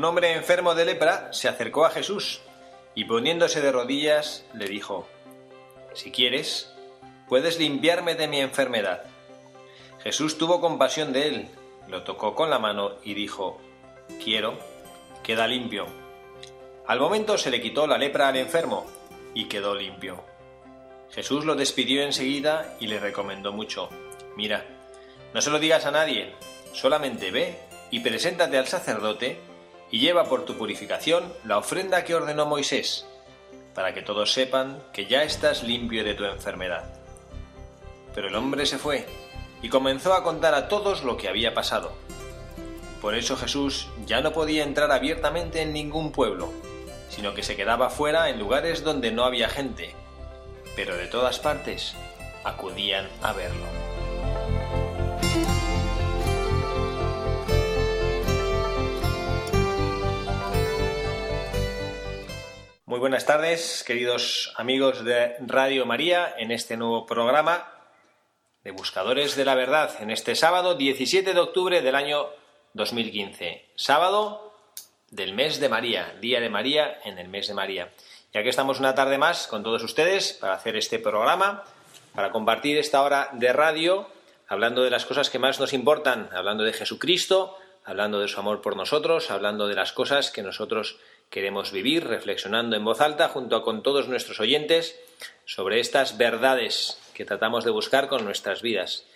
Un hombre enfermo de lepra se acercó a Jesús y poniéndose de rodillas le dijo, Si quieres, puedes limpiarme de mi enfermedad. Jesús tuvo compasión de él, lo tocó con la mano y dijo, Quiero, queda limpio. Al momento se le quitó la lepra al enfermo y quedó limpio. Jesús lo despidió enseguida y le recomendó mucho, Mira, no se lo digas a nadie, solamente ve y preséntate al sacerdote y lleva por tu purificación la ofrenda que ordenó Moisés, para que todos sepan que ya estás limpio de tu enfermedad. Pero el hombre se fue y comenzó a contar a todos lo que había pasado. Por eso Jesús ya no podía entrar abiertamente en ningún pueblo, sino que se quedaba fuera en lugares donde no había gente, pero de todas partes acudían a verlo. Muy buenas tardes, queridos amigos de Radio María, en este nuevo programa de Buscadores de la Verdad, en este sábado 17 de octubre del año 2015. Sábado del mes de María, Día de María en el mes de María. Y aquí estamos una tarde más con todos ustedes para hacer este programa, para compartir esta hora de radio, hablando de las cosas que más nos importan, hablando de Jesucristo, hablando de su amor por nosotros, hablando de las cosas que nosotros queremos vivir reflexionando en voz alta junto con todos nuestros oyentes sobre estas verdades que tratamos de buscar con nuestras vidas.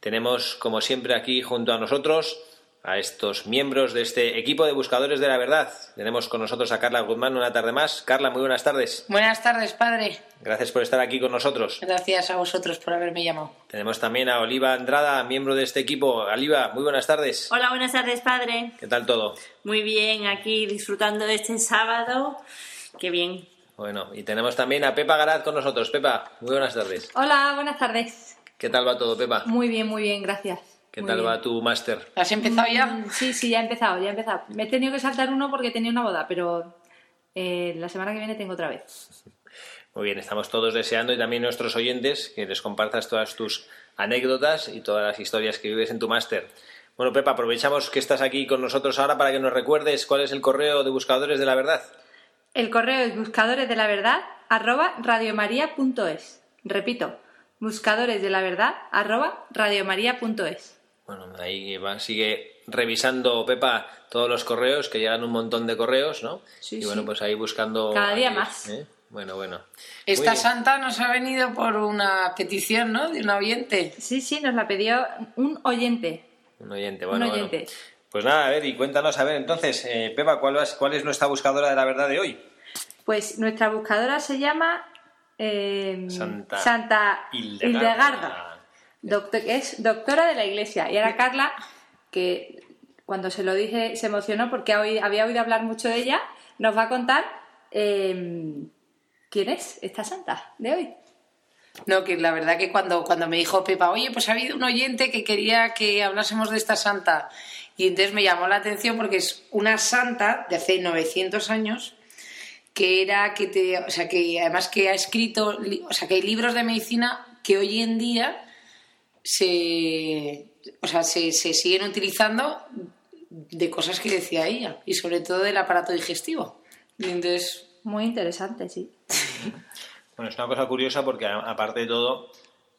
Tenemos, como siempre, aquí junto a nosotros a estos miembros de este equipo de buscadores de la verdad. Tenemos con nosotros a Carla Guzmán una tarde más. Carla, muy buenas tardes. Buenas tardes, padre. Gracias por estar aquí con nosotros. Gracias a vosotros por haberme llamado. Tenemos también a Oliva Andrada, miembro de este equipo. Oliva, muy buenas tardes. Hola, buenas tardes, padre. ¿Qué tal todo? Muy bien, aquí disfrutando de este sábado. Qué bien. Bueno, y tenemos también a Pepa Garat con nosotros. Pepa, muy buenas tardes. Hola, buenas tardes. ¿Qué tal va todo, Pepa? Muy bien, muy bien, gracias. ¿Qué Muy tal bien. va tu máster? ¿Has empezado ya? Mm, Sí, sí, ya he empezado, ya he empezado. Me he tenido que saltar uno porque tenía una boda, pero eh, la semana que viene tengo otra vez. Muy bien, estamos todos deseando y también nuestros oyentes que les compartas todas tus anécdotas y todas las historias que vives en tu máster. Bueno, Pepa, aprovechamos que estás aquí con nosotros ahora para que nos recuerdes cuál es el correo de Buscadores de la Verdad. El correo es buscadores de la verdad arroba radiomaria.es. Repito, buscadores de la verdad arroba radiomaria.es. Bueno, ahí va, sigue revisando Pepa todos los correos, que llegan un montón de correos, ¿no? Sí, y bueno, sí. pues ahí buscando... Cada día aquellos, más. ¿eh? Bueno, bueno. Esta santa nos ha venido por una petición, ¿no? De un oyente. Sí, sí, nos la pidió un oyente. Un oyente, bueno, bueno. oyente. Pues nada, a ver, y cuéntanos, a ver, entonces, eh, Pepa, ¿cuál, vas- ¿cuál es nuestra buscadora de la verdad de hoy? Pues nuestra buscadora se llama eh, Santa Santa Hildegarda. Hildegarda, doctor- es doctora de la iglesia. Y ahora Carla, que cuando se lo dije se emocionó porque había oído hablar mucho de ella, nos va a contar eh, quién es esta santa de hoy. No, que la verdad que cuando, cuando me dijo Pepa, oye, pues ha habido un oyente que quería que hablásemos de esta santa. Y entonces me llamó la atención porque es una santa de hace 900 años que era que te, o sea, que además que ha escrito, o sea, que hay libros de medicina que hoy en día se, o sea, se, se siguen utilizando de cosas que decía ella y sobre todo del aparato digestivo. Y entonces, Muy interesante, sí. Bueno, es una cosa curiosa porque a- aparte de todo,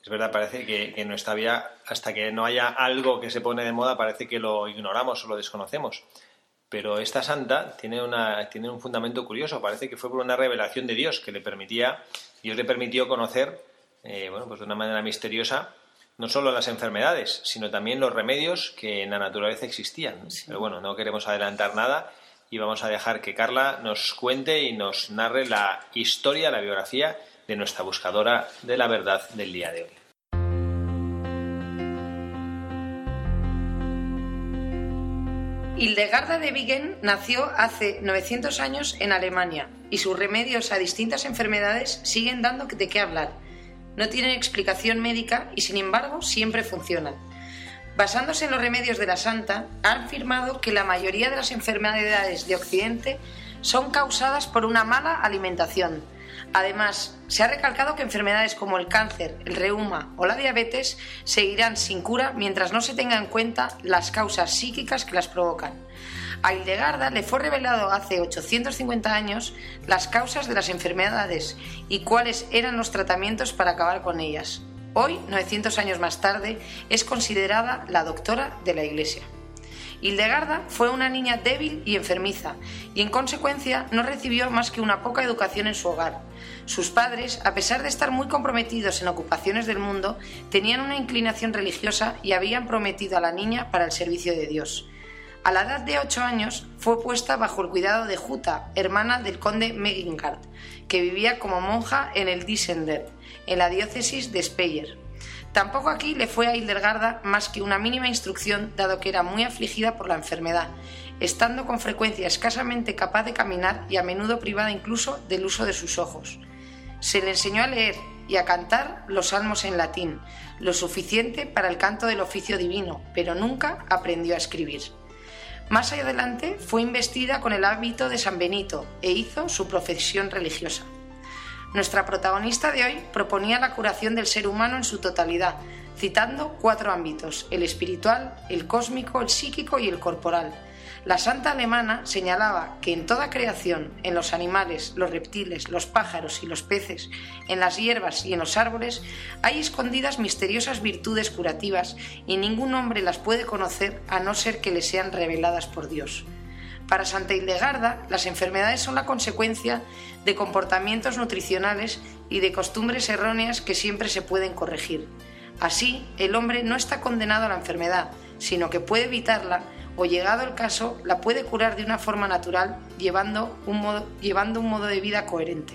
es verdad, parece que, que en nuestra vida, hasta que no haya algo que se pone de moda, parece que lo ignoramos o lo desconocemos. Pero esta santa tiene, una, tiene un fundamento curioso. Parece que fue por una revelación de Dios que le permitía, Dios le permitió conocer, eh, bueno, pues de una manera misteriosa, no solo las enfermedades, sino también los remedios que en la naturaleza existían. Pero bueno, no queremos adelantar nada y vamos a dejar que Carla nos cuente y nos narre la historia, la biografía de nuestra buscadora de la verdad del día de hoy. Hildegarda de Bingen nació hace 900 años en Alemania y sus remedios a distintas enfermedades siguen dando de qué hablar. No tienen explicación médica y sin embargo siempre funcionan. Basándose en los remedios de la santa, ha afirmado que la mayoría de las enfermedades de Occidente son causadas por una mala alimentación, Además, se ha recalcado que enfermedades como el cáncer, el reuma o la diabetes seguirán sin cura mientras no se tengan en cuenta las causas psíquicas que las provocan. A Hildegarda le fue revelado hace 850 años las causas de las enfermedades y cuáles eran los tratamientos para acabar con ellas. Hoy, 900 años más tarde, es considerada la doctora de la Iglesia. Hildegarda fue una niña débil y enfermiza, y en consecuencia no recibió más que una poca educación en su hogar. Sus padres, a pesar de estar muy comprometidos en ocupaciones del mundo, tenían una inclinación religiosa y habían prometido a la niña para el servicio de Dios. A la edad de ocho años fue puesta bajo el cuidado de Juta, hermana del conde Megingard, que vivía como monja en el Dissender, en la diócesis de Speyer. Tampoco aquí le fue a Hildegarda más que una mínima instrucción, dado que era muy afligida por la enfermedad, estando con frecuencia escasamente capaz de caminar y a menudo privada incluso del uso de sus ojos. Se le enseñó a leer y a cantar los salmos en latín, lo suficiente para el canto del oficio divino, pero nunca aprendió a escribir. Más adelante fue investida con el hábito de San Benito e hizo su profesión religiosa. Nuestra protagonista de hoy proponía la curación del ser humano en su totalidad, citando cuatro ámbitos, el espiritual, el cósmico, el psíquico y el corporal. La santa alemana señalaba que en toda creación, en los animales, los reptiles, los pájaros y los peces, en las hierbas y en los árboles, hay escondidas misteriosas virtudes curativas y ningún hombre las puede conocer a no ser que le sean reveladas por Dios. Para Santa Hildegarda, las enfermedades son la consecuencia de comportamientos nutricionales y de costumbres erróneas que siempre se pueden corregir. Así, el hombre no está condenado a la enfermedad, sino que puede evitarla o, llegado el caso, la puede curar de una forma natural llevando un modo, llevando un modo de vida coherente.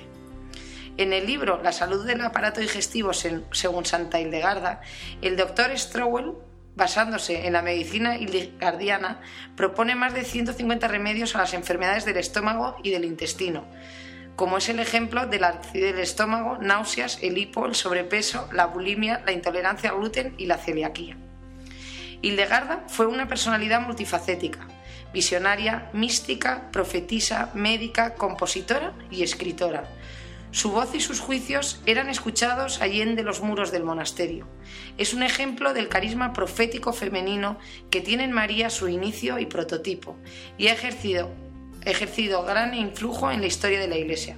En el libro La salud del aparato digestivo según Santa Hildegarda, el doctor Strowell basándose en la medicina hildegardiana, propone más de 150 remedios a las enfermedades del estómago y del intestino, como es el ejemplo de la acidez del estómago, náuseas, el hipo, el sobrepeso, la bulimia, la intolerancia al gluten y la celiaquía. Hildegarda fue una personalidad multifacética, visionaria, mística, profetisa, médica, compositora y escritora su voz y sus juicios eran escuchados allende los muros del monasterio. Es un ejemplo del carisma profético femenino que tiene en María su inicio y prototipo, y ha ejercido, ejercido gran influjo en la historia de la Iglesia.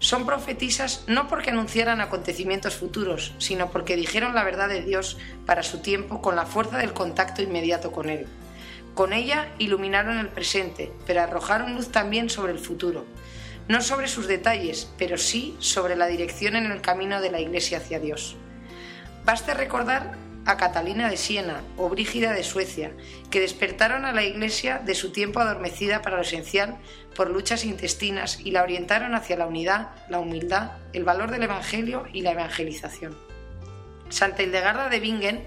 Son profetisas no porque anunciaran acontecimientos futuros, sino porque dijeron la verdad de Dios para su tiempo con la fuerza del contacto inmediato con Él. Con ella iluminaron el presente, pero arrojaron luz también sobre el futuro no sobre sus detalles, pero sí sobre la dirección en el camino de la Iglesia hacia Dios. Baste recordar a Catalina de Siena o Brígida de Suecia, que despertaron a la Iglesia de su tiempo adormecida para lo esencial por luchas intestinas y la orientaron hacia la unidad, la humildad, el valor del Evangelio y la evangelización. Santa Hildegarda de Bingen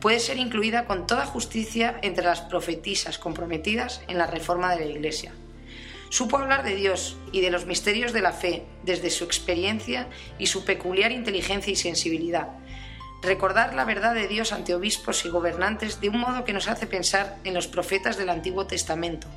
puede ser incluida con toda justicia entre las profetisas comprometidas en la reforma de la Iglesia. Supo hablar de Dios y de los misterios de la fe desde su experiencia y su peculiar inteligencia y sensibilidad. Recordar la verdad de Dios ante obispos y gobernantes de un modo que nos hace pensar en los profetas del Antiguo Testamento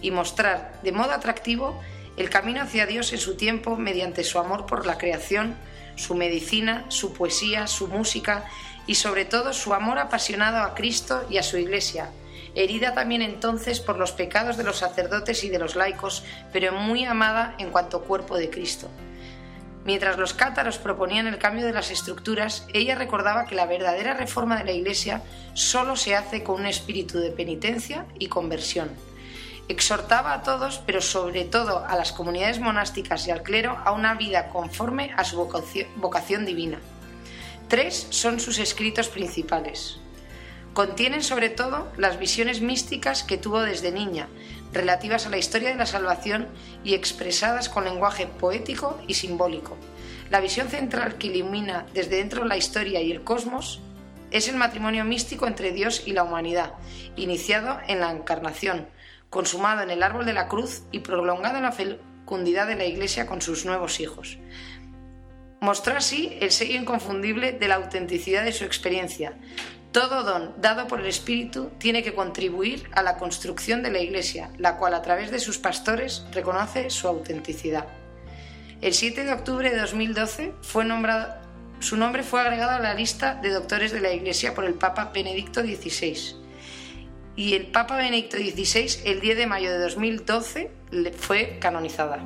y mostrar de modo atractivo el camino hacia Dios en su tiempo mediante su amor por la creación, su medicina, su poesía, su música y sobre todo su amor apasionado a Cristo y a su Iglesia, herida también entonces por los pecados de los sacerdotes y de los laicos, pero muy amada en cuanto cuerpo de Cristo. Mientras los cátaros proponían el cambio de las estructuras, ella recordaba que la verdadera reforma de la Iglesia solo se hace con un espíritu de penitencia y conversión. Exhortaba a todos, pero sobre todo a las comunidades monásticas y al clero, a una vida conforme a su vocación, divina. Tres son sus escritos principales. Contienen sobre todo las visiones místicas que tuvo desde niña, relativas a la historia de la salvación y expresadas con lenguaje poético y simbólico. La visión central que ilumina desde dentro la historia y el cosmos es el matrimonio místico entre Dios y la humanidad, iniciado en la Encarnación, consumado en el árbol de la cruz y prolongado en la fecundidad de la Iglesia con sus nuevos hijos. Mostró así el sello inconfundible de la autenticidad de su experiencia. Todo don dado por el Espíritu tiene que contribuir a la construcción de la Iglesia, la cual a través de sus pastores reconoce su autenticidad. El 7 de octubre de 2012 fue nombrado, su nombre fue agregado a la lista de doctores de la Iglesia por el Papa Benedicto XVI. Y el Papa Benedicto XVI, el 10 de mayo de 2012, fue canonizada.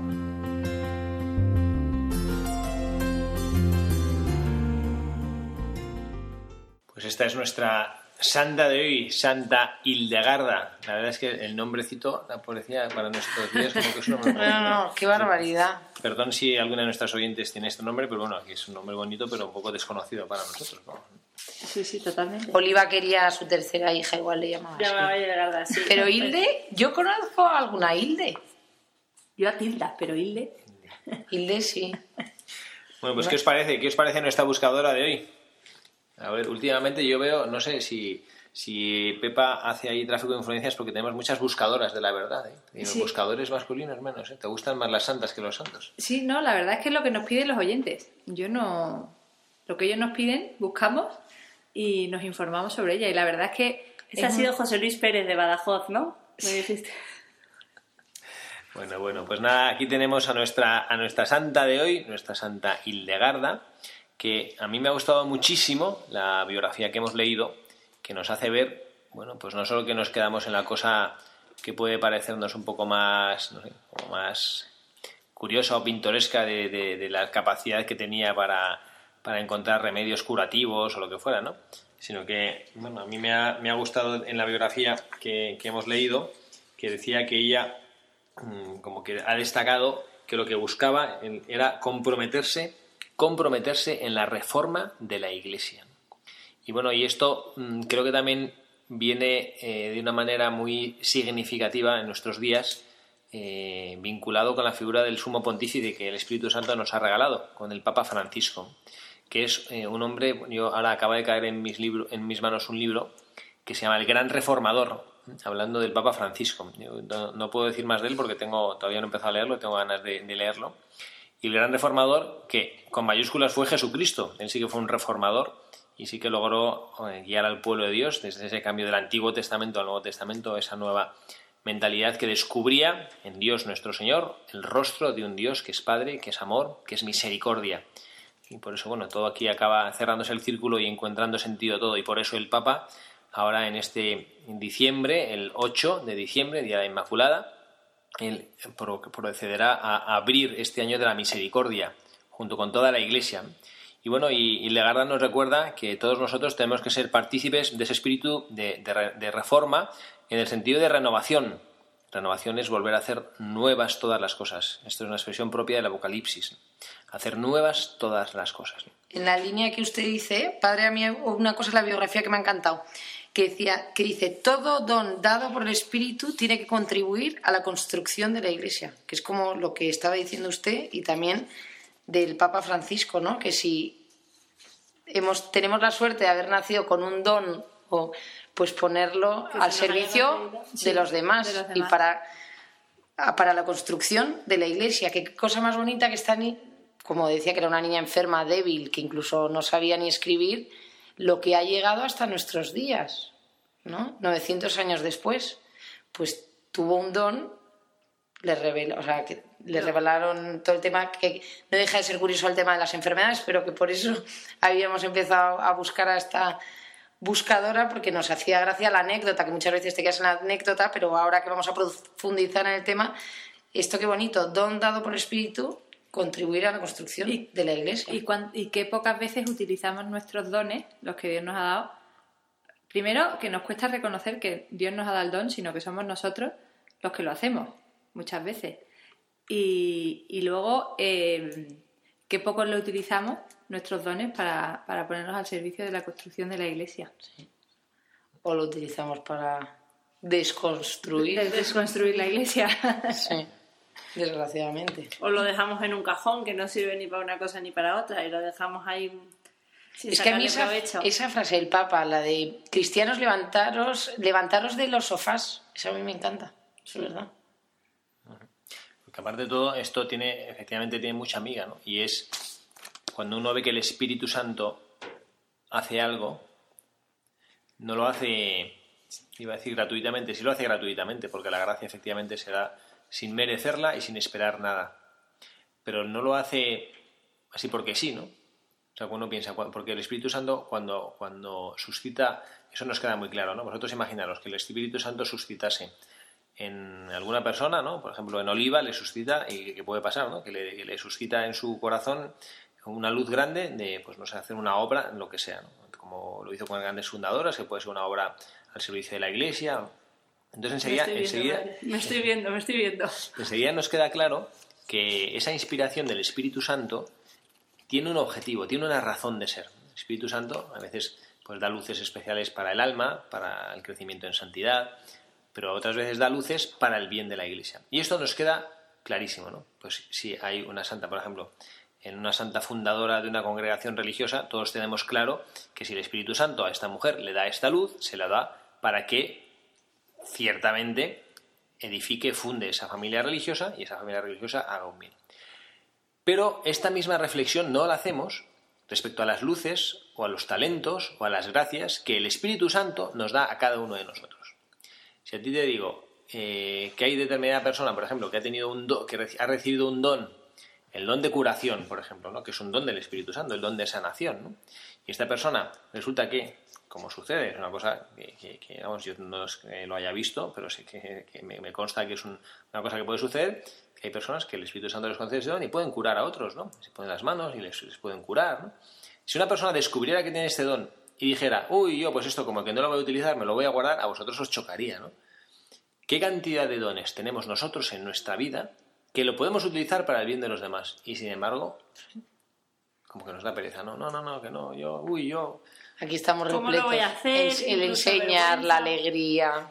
Pues esta es nuestra santa de hoy, Santa Hildegarda. La verdad es que el nombrecito parecía para nuestros días como que es un nombre No, no, qué barbaridad. Perdón si alguna de nuestras oyentes tiene este nombre, pero bueno, aquí es un nombre bonito, pero un poco desconocido para nosotros. ¿no? Sí, sí, totalmente. Oliva quería a su tercera hija, igual le llamaba. Llamaba Hildegarda, sí. Pero Hilde, yo conozco a alguna Hilde. Yo a Tilda, pero Hilde. Hilde sí. Bueno, pues ¿qué os parece? ¿Qué os parece nuestra buscadora de hoy? A ver, últimamente yo veo, no sé si, si Pepa hace ahí tráfico de influencias porque tenemos muchas buscadoras de la verdad. ¿eh? Y los Sí. buscadores masculinos menos. ¿eh? ¿Te gustan más las santas que los santos? Sí, no, la verdad es que es lo que nos piden los oyentes. Yo no. Lo que ellos nos piden, buscamos y nos informamos sobre ella. Y la verdad es que. Ese ha sido un- José Luis Pérez de Badajoz, ¿no? Me dijiste. Bueno, bueno, pues nada, aquí tenemos a nuestra, a nuestra santa de hoy, nuestra santa Hildegarda, que a mí me ha gustado muchísimo la biografía que hemos leído, que nos hace ver, bueno, pues no solo que nos quedamos en la cosa que puede parecernos un poco más, no sé, como más curiosa o pintoresca de, de- de la capacidad que tenía para, para encontrar remedios curativos o lo que fuera, ¿no? Sino que, bueno, a mí me ha, me ha gustado en la biografía que, que hemos leído que decía que ella mm, como que ha destacado que lo que buscaba era comprometerse, comprometerse en la reforma de la Iglesia. Y bueno, y esto mm, creo que también viene eh, de una manera muy significativa en nuestros días, eh, vinculado con la figura del sumo pontífice que el Espíritu Santo nos ha regalado, con el Papa Francisco, que es eh, un hombre, yo ahora acaba de caer en mis, libro, en mis manos un libro que se llama El Gran Reformador, hablando del Papa Francisco. No, puedo decir más de él porque tengo, todavía no he empezado a leerlo, tengo ganas de leerlo. Y el Gran Reformador, que con mayúsculas fue Jesucristo, él sí que fue un reformador y sí que logró eh, guiar al pueblo de Dios desde ese cambio del Antiguo Testamento al Nuevo Testamento, esa nueva mentalidad que descubría en Dios nuestro Señor el rostro de un Dios que es Padre, que es amor, que es misericordia. Y por eso, bueno, todo aquí acaba cerrándose el círculo y encontrando sentido todo. Y por eso el Papa, ahora en este diciembre, el 8 de diciembre, Día de la Inmaculada, él pro- procederá a abrir este año de la misericordia junto con toda la Iglesia. Y bueno, y, y Legarda nos recuerda que todos nosotros tenemos que ser partícipes de ese espíritu de, de re- de reforma en el sentido de renovación. Renovación es volver a hacer nuevas todas las cosas. Esto es una expresión propia del Apocalipsis. Hacer nuevas todas las cosas. En la línea que usted dice, padre, a mí una cosa en la biografía que me ha encantado, que, decía, que dice, todo don dado por el Espíritu tiene que contribuir a la construcción de la Iglesia, que es como lo que estaba diciendo usted y también del Papa Francisco, ¿no? Que si hemos, tenemos la suerte de haber nacido con un don, o, pues ponerlo al servicio de los demás, de los y para para la construcción de la iglesia. Qué cosa más bonita que está, ni- como decía, que era una niña enferma, débil, que incluso no sabía ni escribir, lo que ha llegado hasta nuestros días, ¿no? 900 años después, pues tuvo un don, le reveló, o sea, que le revelaron todo el tema, que no deja de ser curioso el tema de las enfermedades, pero que por eso habíamos empezado a buscar a esta buscadora porque nos hacía gracia la anécdota, que muchas veces te quedas en la anécdota, pero ahora que vamos a profundizar en el tema, esto qué bonito, don dado por el Espíritu, contribuir a la construcción Y- de la Iglesia. Y, cuan- y qué pocas veces utilizamos nuestros dones, los que Dios nos ha dado. Primero, que nos cuesta reconocer que Dios nos ha dado el don, sino que somos nosotros los que lo hacemos, muchas veces. Y, y luego, eh, qué poco lo utilizamos, nuestros dones, para, para ponernos al servicio de la construcción de la iglesia. O lo utilizamos para desconstruir. De desconstruir la iglesia. Sí, desgraciadamente. O lo dejamos en un cajón que no sirve ni para una cosa ni para otra y lo dejamos ahí sin Es que a mí esa, esa frase del Papa, la de cristianos levantaros, levantaros de los sofás, esa a mí me encanta, es verdad. Porque aparte de todo, esto tiene, efectivamente tiene mucha amiga, ¿no? Y es cuando uno ve que el Espíritu Santo hace algo, no lo hace, iba a decir gratuitamente, sí lo hace gratuitamente, porque la gracia efectivamente se da sin merecerla y sin esperar nada. Pero no lo hace así porque sí, ¿no? O sea, uno piensa, porque el Espíritu Santo cuando, cuando suscita, eso nos queda muy claro, ¿no? Vosotros imaginaros que el Espíritu Santo suscitase en alguna persona, ¿no? Por ejemplo, en Oliva le suscita, y que puede pasar, ¿no? Que le, que le suscita en su corazón una luz grande de, pues no sé, hacer una obra, en lo que sea, ¿no? Como lo hizo con grandes fundadoras, que puede ser una obra al servicio de la iglesia. Entonces Me enseguida, estoy, viendo, enseguida, madre. me estoy viendo, me estoy viendo. enseguida nos queda claro que esa inspiración del Espíritu Santo tiene un objetivo, tiene una razón de ser. El Espíritu Santo a veces pues da luces especiales para el alma, para el crecimiento en santidad, pero otras veces da luces para el bien de la Iglesia. Y esto nos queda clarísimo, ¿no? Pues si hay una santa, por ejemplo, en una santa fundadora de una congregación religiosa, todos tenemos claro que si el Espíritu Santo a esta mujer le da esta luz, se la da para que ciertamente edifique, funde esa familia religiosa y esa familia religiosa haga un bien. Pero esta misma reflexión no la hacemos respecto a las luces o a los talentos o a las gracias que el Espíritu Santo nos da a cada uno de nosotros. Si a ti te digo eh, que hay determinada persona, por ejemplo, que ha recibido un don, el don de curación, por ejemplo, ¿no? que es un don del Espíritu Santo, el don de sanación, y esta persona resulta que, como sucede, es una cosa que, que- vamos, yo no es que lo haya visto, pero sí que, me, consta que es un- una cosa que puede suceder, que hay personas que el Espíritu Santo les concede ese don y pueden curar a otros, ¿no? Se ponen las manos y les, les pueden curar, ¿no? Si una persona descubriera que tiene este don y dijera, uy, yo pues esto como que no lo voy a utilizar, me lo voy a guardar, a vosotros os chocaría, ¿no? ¿Qué cantidad de dones tenemos nosotros en nuestra vida que lo podemos utilizar para el bien de los demás? Y sin embargo, como que nos da pereza, no, no, no, no, que no, yo, uy, yo. Aquí estamos ¿Cómo repletos. lo voy a hacer? El enseñar, la alegría,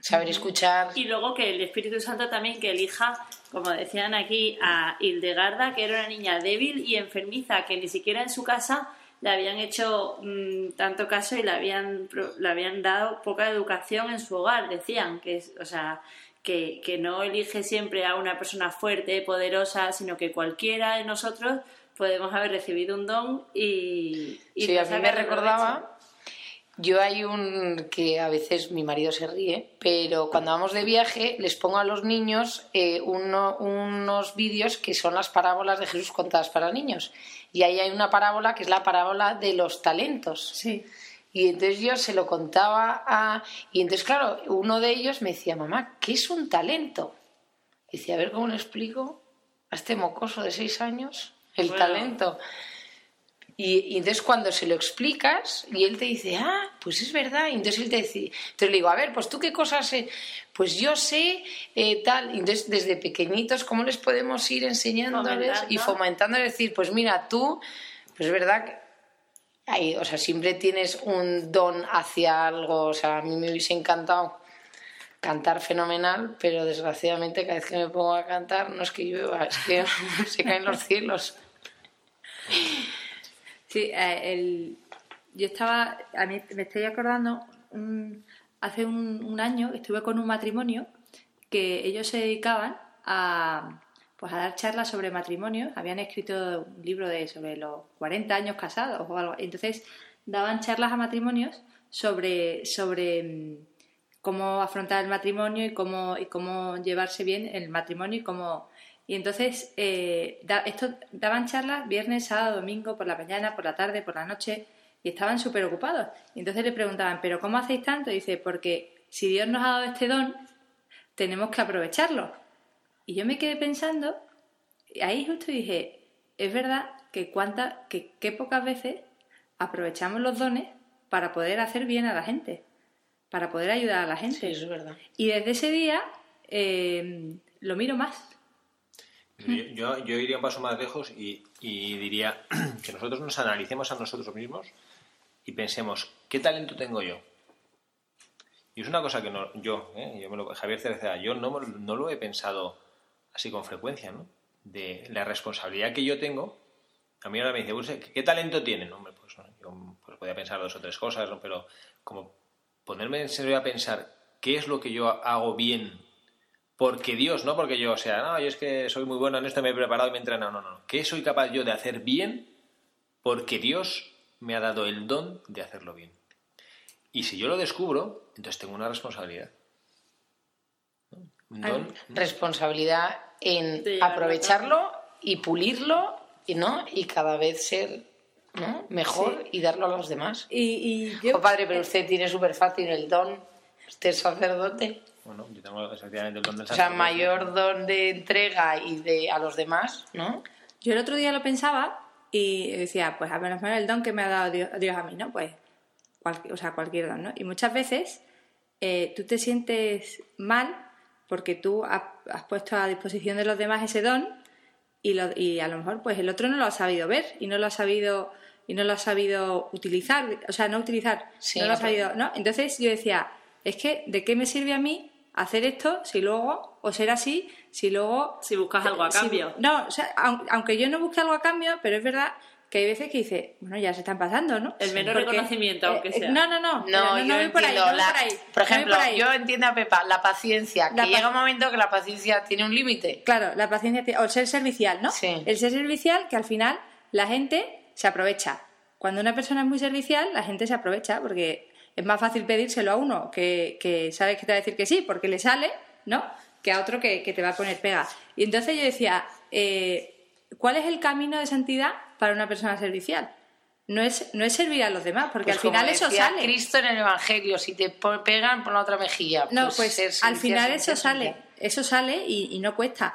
saber escuchar. Y luego que el Espíritu Santo también que elija, como decían aquí, a Hildegarda, que era una niña débil y enfermiza, que ni siquiera en su casa le habían hecho mm, tanto caso y le habían, le habían dado poca educación en su hogar, decían, que es, o sea, que, que no elige siempre a una persona fuerte, poderosa, sino que cualquiera de nosotros podemos haber recibido un don y... y Sí, no a mí me recordaba. Yo hay un que a veces mi marido se ríe, pero cuando vamos de viaje les pongo a los niños eh, uno- unos vídeos que son las parábolas de Jesús contadas para niños. Y ahí hay una parábola que es la parábola de los talentos. Sí. Y entonces yo se lo contaba a... Y entonces, claro, uno de ellos me decía, mamá, ¿qué es un talento? Y decía, a ver cómo le explico a este mocoso de seis años el Bueno. talento. Y, y entonces cuando se lo explicas y él te dice, ah, pues es verdad. Y entonces él te dice, entonces le digo, a ver, pues tú qué cosas sé. Pues yo sé eh, tal. Y entonces desde pequeñitos, ¿cómo les podemos ir enseñándoles y Fomentando. decir, pues mira, tú, pues es verdad que Ay, o sea, siempre tienes un don hacia algo. O sea, a mí me hubiese encantado cantar fenomenal, pero desgraciadamente cada vez que me pongo a cantar no es que llueva, es que se caen los cielos. Sí, eh, el- yo estaba, a mí me estoy acordando, un- hace un, año estuve con un matrimonio que ellos se dedicaban a, pues a dar charlas sobre matrimonio, habían escrito un libro de sobre los 40 años casados o algo, entonces daban charlas a matrimonios sobre, sobre mm, cómo afrontar el matrimonio y cómo, y cómo llevarse bien el matrimonio y cómo... Y entonces, eh, da- esto, daban charlas viernes, sábado, domingo, por la mañana, por la tarde, por la noche, y estaban súper ocupados. Y entonces le preguntaban, ¿pero cómo hacéis tanto? Y dice, porque si Dios nos ha dado este don, tenemos que aprovecharlo. Y yo me quedé pensando, y ahí justo dije, es verdad que cuánta, que qué pocas veces aprovechamos los dones para poder hacer bien a la gente, para poder ayudar a la gente. Sí, es verdad. Y desde ese día eh, lo miro más. Yo, yo iría un paso más lejos y, y diría que nosotros nos analicemos a nosotros mismos y pensemos, ¿qué talento tengo yo? Y es una cosa que no, yo, ¿eh? yo me lo- Javier Cereceda, yo no, no lo he pensado así con frecuencia, ¿no? De la responsabilidad que yo tengo. A mí ahora me dice, "Pues, ¿qué, talento tienen? Hombre, pues, yo pues, podía pensar dos o tres cosas, ¿no? Pero como ponerme en serio a pensar qué es lo que yo hago bien porque Dios, no porque yo, o sea, no, yo es que soy muy bueno en esto, me he preparado y me he entrenado, no, no, no. ¿Qué soy capaz yo de hacer bien porque Dios me ha dado el don de hacerlo bien? Y si yo lo descubro, entonces tengo una responsabilidad. ¿no? Un don. Responsabilidad en aprovecharlo y pulirlo y no y cada vez ser ¿no? mejor y darlo a los demás. Y, y yo... Oh, padre, pero usted tiene súper fácil el don. Usted es sacerdote. Bueno, yo tengo efectivamente el don del O sea, mayor don de entrega y de a los demás, ¿no? Yo el otro día lo pensaba y decía, pues a menos menos el don que me ha dado Dios, Dios a mí, ¿no? Pues, cual- o sea, cualquier don, ¿no? Y muchas veces eh, tú te sientes mal porque tú has, has puesto a disposición de los demás ese don y, lo- y a lo mejor pues el otro no lo ha sabido ver y no lo ha sabido y no lo ha sabido utilizar, o sea, no utilizar, Sí, no lo ha sabido, ¿no? Entonces yo decía, es que ¿de qué me sirve a mí hacer esto si luego, o ser así, si luego Si buscas algo a cambio. no, o sea, aun- aunque yo no busque algo a cambio, pero es verdad que hay veces que dice, bueno, ya se están pasando, ¿no? El menor reconocimiento, aunque sea. No, no, no. pero No, no, yo voy por ahí, entiendo. no voy la- por ahí, por no ejemplo, por ahí. yo entiendo a Pepa, la paciencia, que La pa- llega un momento que la paciencia tiene un límite. Claro, la paciencia o el ser servicial, ¿no? Sí. El ser servicial que al final la gente se aprovecha. Cuando una persona es muy servicial, la gente se aprovecha porque es más fácil pedírselo a uno que, que sabes que te va a decir que sí porque le sale, ¿no? Que a otro que, que te va a poner pega. Y entonces yo decía, eh, ¿cuál es el camino de santidad para una persona servicial? No es, no es servir a los demás, porque Pues al final eso sale. Cristo en el Evangelio, si te pegan, pon la otra mejilla. No, pues, ser al final eso sale, eso sale y, y no cuesta.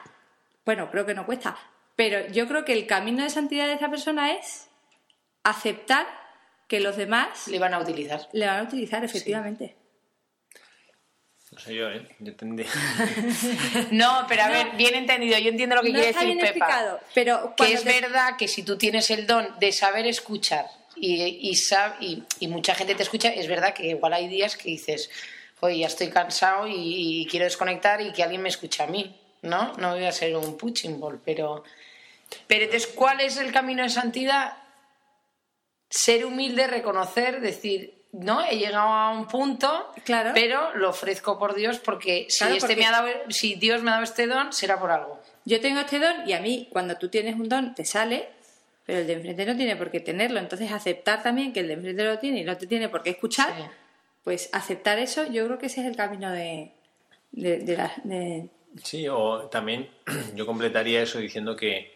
Bueno, creo que no cuesta. Pero yo creo que el camino de santidad de esa persona es aceptar que los demás Le van a utilizar. le van a utilizar, efectivamente. No sé yo, ¿eh? Yo tendría... No, pero a ver, bien entendido. Yo entiendo lo que No quiere está decir bien Pepa. explicado, pero que es te- verdad que si tú tienes el don de saber escuchar y, y, sab- y, y mucha gente te escucha, es verdad que igual hay días que dices, oye, ya estoy cansado y, y quiero desconectar y que alguien me escuche a mí, ¿no? No voy a ser un punching ball, pero... Pero entonces, ¿cuál es el camino de santidad? Ser humilde, reconocer, decir, no, he llegado a un punto, Claro. pero lo ofrezco por Dios porque si, Claro, este porque- Me ha dado, si Dios me ha dado este don, será por algo. yo tengo este don y a mí cuando tú tienes un don te sale, pero el de enfrente no tiene por qué tenerlo. Entonces aceptar también que el de enfrente lo tiene y no te tiene por qué escuchar, Sí. pues aceptar eso, yo creo que ese es el camino de, de, de la- de- Sí, o también yo completaría eso diciendo que,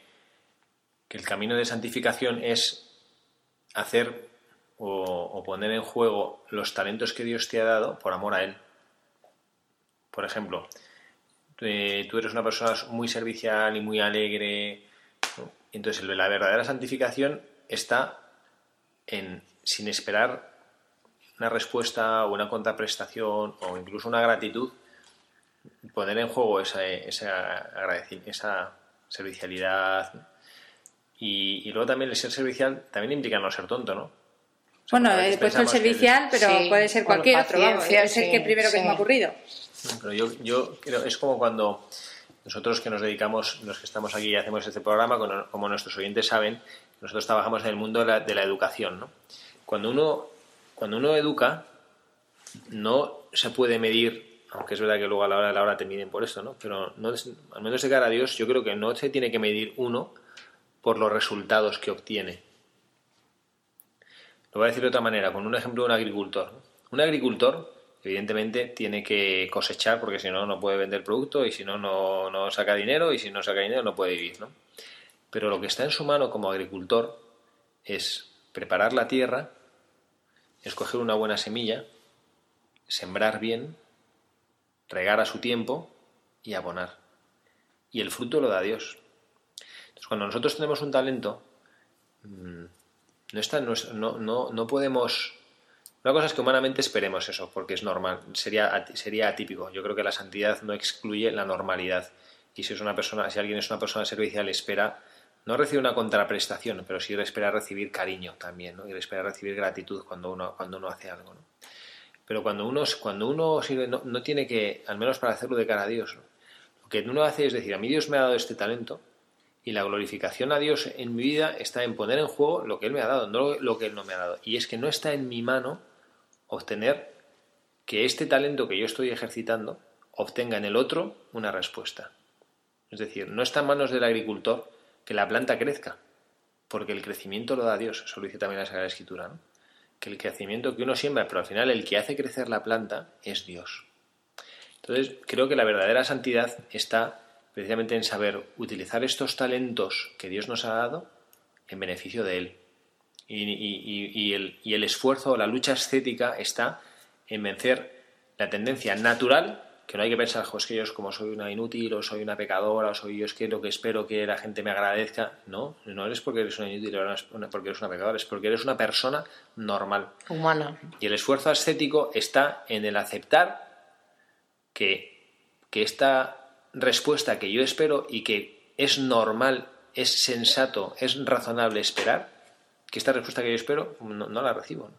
que el camino de santificación es hacer o, poner en juego los talentos que Dios te ha dado por amor a Él. Por ejemplo, eh, tú eres una persona muy servicial y muy alegre. Entonces, la verdadera santificación está en, sin esperar una respuesta o una contraprestación o incluso una gratitud, poner en juego esa, esa, esa servicialidad. Y, y luego también el ser servicial también implica no ser tonto, ¿no? O sea, Bueno, he puesto el que servicial, pero Sí, puede ser cualquier otro, vamos, es el sí, que primero que sí. se me ha ocurrido. Pero yo, yo creo, es como cuando nosotros que nos dedicamos, los que estamos aquí y hacemos este programa, como, nuestros oyentes saben, nosotros trabajamos en el mundo de la, de la educación, ¿no? Cuando uno, cuando uno educa, no se puede medir, aunque es verdad que luego a la hora de la hora te miden por esto, ¿no? Pero no al menos de cara a Dios, yo creo que no se tiene que medir uno por los resultados que obtiene. Lo voy a decir de otra manera, con un ejemplo de un agricultor. Un agricultor, evidentemente, tiene que cosechar porque si no, no puede vender producto y si no, no, no saca dinero y si no saca dinero no puede vivir. ¿no? Pero lo que está en su mano como agricultor es preparar la tierra, escoger una buena semilla, sembrar bien, regar a su tiempo y abonar. Y el fruto lo da Dios. Cuando nosotros tenemos un talento, mm, no, está, no, no, no podemos Una cosa es que humanamente esperemos eso, porque es normal, sería, sería atípico. Yo creo que la santidad no excluye la normalidad. Y si es una persona, si alguien es una persona servicial, espera no recibe una contraprestación, pero sí espera recibir cariño también, ¿no? Y espera recibir gratitud cuando uno, cuando uno hace algo, ¿no? Pero cuando uno, cuando uno sirve, no, no tiene que, al menos para hacerlo de cara a Dios, lo que uno hace es decir, a mí Dios me ha dado este talento y la glorificación a Dios en mi vida está en poner en juego lo que Él me ha dado, no lo que Él no me ha dado. Y es que no está en mi mano obtener que este talento que yo estoy ejercitando obtenga en el otro una respuesta. Es decir, no está en manos del agricultor que la planta crezca, porque el crecimiento lo da Dios, eso lo dice también la Sagrada Escritura, ¿no? que el crecimiento que uno siembra, pero al final el que hace crecer la planta es Dios. Entonces, creo que la verdadera santidad está precisamente en saber utilizar estos talentos que Dios nos ha dado en beneficio de Él. Y, el, y el esfuerzo o la lucha estética está en vencer la tendencia natural que no hay que pensar, es que yo como soy una inútil o soy una pecadora o soy yo es que lo que espero que la gente me agradezca. No, no eres porque eres una inútil o porque eres una pecadora, es porque eres una persona normal. Humana. Y el esfuerzo ascético está en el aceptar que, que esta respuesta que yo espero y que es normal, es sensato, es razonable esperar, que esta respuesta que yo espero no, la recibo.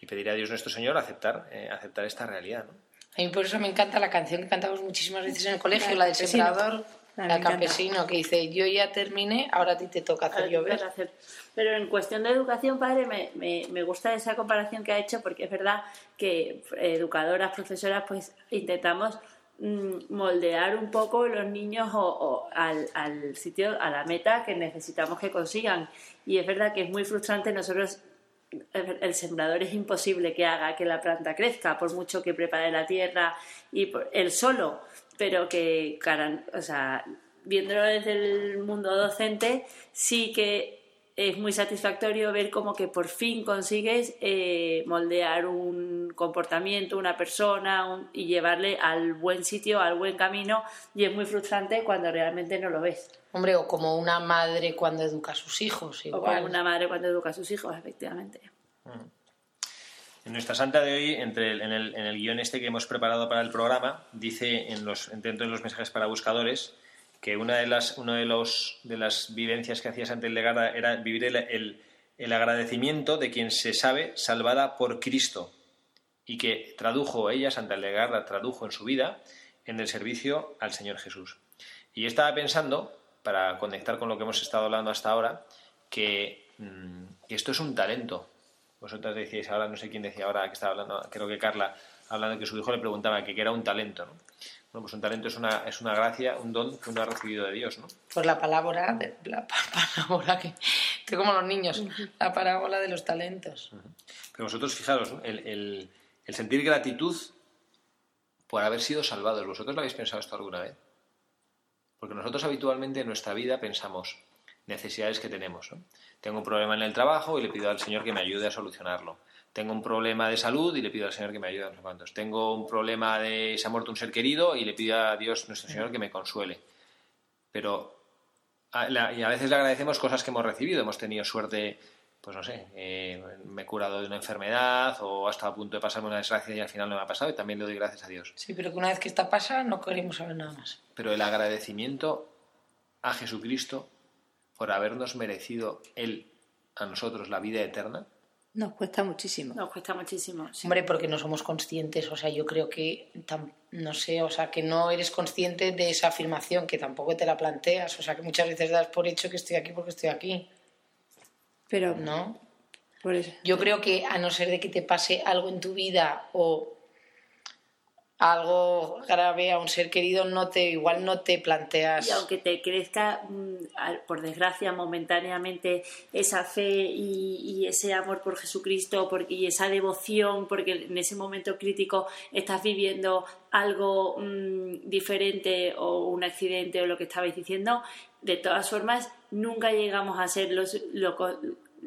Y pediré a Dios nuestro Señor aceptar, eh, aceptar esta realidad. ¿no? A mí por eso me encanta la canción que cantamos muchísimas veces en el colegio, la, del sembrador, la campesino, que dice, yo ya terminé, ahora a ti te toca hacer llover. Pero en cuestión de educación, padre, me, me, me, gusta esa comparación que ha hecho, porque es verdad que educadoras, profesoras, pues intentamos moldear un poco los niños o, al, sitio, a la meta que necesitamos que consigan. Y es verdad que es muy frustrante nosotros el sembrador es imposible que haga que la planta crezca, por mucho que prepare la tierra y por, él solo, pero que, viéndolo desde el mundo docente, sí que es muy satisfactorio ver como que por fin consigues eh, moldear un comportamiento, una persona y llevarle al buen sitio, al buen camino y es muy frustrante cuando realmente no lo ves. Hombre, o como una madre cuando educa a sus hijos. O como una madre cuando educa a sus hijos, efectivamente. En nuestra santa de hoy, entre en, el, en, el, guion este que hemos preparado para el programa, dice en los, dentro de los mensajes para buscadores que una de las, de los, de las vivencias que hacía Santa Legarda era vivir el, el, agradecimiento de quien se sabe salvada por Cristo y que tradujo ella, Santa Legarda, tradujo en su vida en el servicio al Señor Jesús. Y estaba pensando, para conectar con lo que hemos estado hablando hasta ahora, que, mm, que esto es un talento. Vosotras decíais ahora, no sé quién decía ahora que estaba hablando, creo que Carla, hablando que su hijo le preguntaba que, era un talento. ¿no? Bueno, pues un talento es una, es una gracia, un don que uno ha recibido de Dios. ¿no? Pues la palabra, de, la parábola, que, que, como los niños, la parábola de los talentos. Pero vosotros, fijaros, el, el sentir gratitud por haber sido salvados, ¿vosotros lo habéis pensado esto alguna vez? Porque nosotros habitualmente en nuestra vida pensamos necesidades que tenemos. ¿no? Tengo un problema en el trabajo y le pido al Señor que me ayude a solucionarlo. Tengo un problema de salud y le pido al Señor que me ayude a no cuantos. Tengo un problema de se ha muerto un ser querido y le pido a Dios nuestro Señor que me consuele. Pero a, y a veces le agradecemos cosas que hemos recibido. Hemos tenido suerte, pues no sé, eh, me he curado de una enfermedad o hasta a punto de pasarme una desgracia y al final no me ha pasado y también le doy gracias a Dios. Sí, pero que una vez que está pasada no queremos saber nada más. Pero el agradecimiento a Jesucristo por habernos merecido Él a nosotros la vida eterna? Nos cuesta muchísimo. Nos cuesta muchísimo. Hombre, porque no somos conscientes. O sea, yo creo que, no sé, o sea, que no eres consciente de esa afirmación, que tampoco te la planteas. O sea, que muchas veces das por hecho que estoy aquí porque estoy aquí. Pero. ¿No? Por eso. Yo creo que a no ser de que te pase algo en tu vida o algo grave a un ser querido no te igual no te planteas. Y aunque te crezca mm, por desgracia momentáneamente esa fe y, ese amor por Jesucristo porque, y esa devoción porque en ese momento crítico estás viviendo algo mm, diferente o un accidente o lo que estabais diciendo de todas formas nunca llegamos a ser los,